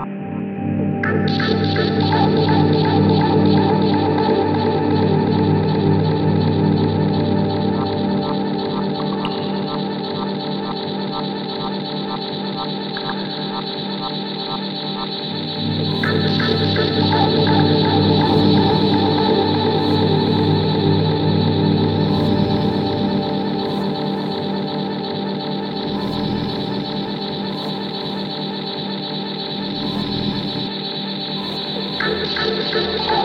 Bye. Música